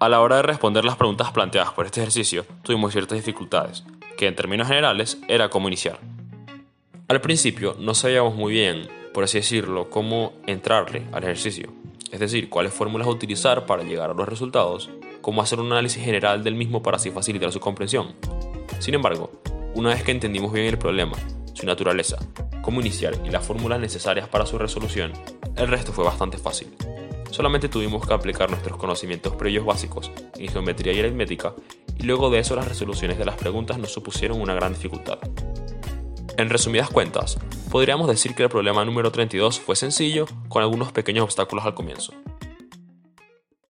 A la hora de responder las preguntas planteadas por este ejercicio, tuvimos ciertas dificultades, que en términos generales era cómo iniciar. Al principio no sabíamos muy bien, por así decirlo, cómo entrarle al ejercicio, es decir, cuáles fórmulas utilizar para llegar a los resultados, cómo hacer un análisis general del mismo para así facilitar su comprensión. Sin embargo, una vez que entendimos bien el problema, su naturaleza, cómo iniciar y las fórmulas necesarias para su resolución, el resto fue bastante fácil. Solamente tuvimos que aplicar nuestros conocimientos previos básicos en geometría y aritmética y luego de eso las resoluciones de las preguntas nos supusieron una gran dificultad. En resumidas cuentas, podríamos decir que el problema número 32 fue sencillo con algunos pequeños obstáculos al comienzo.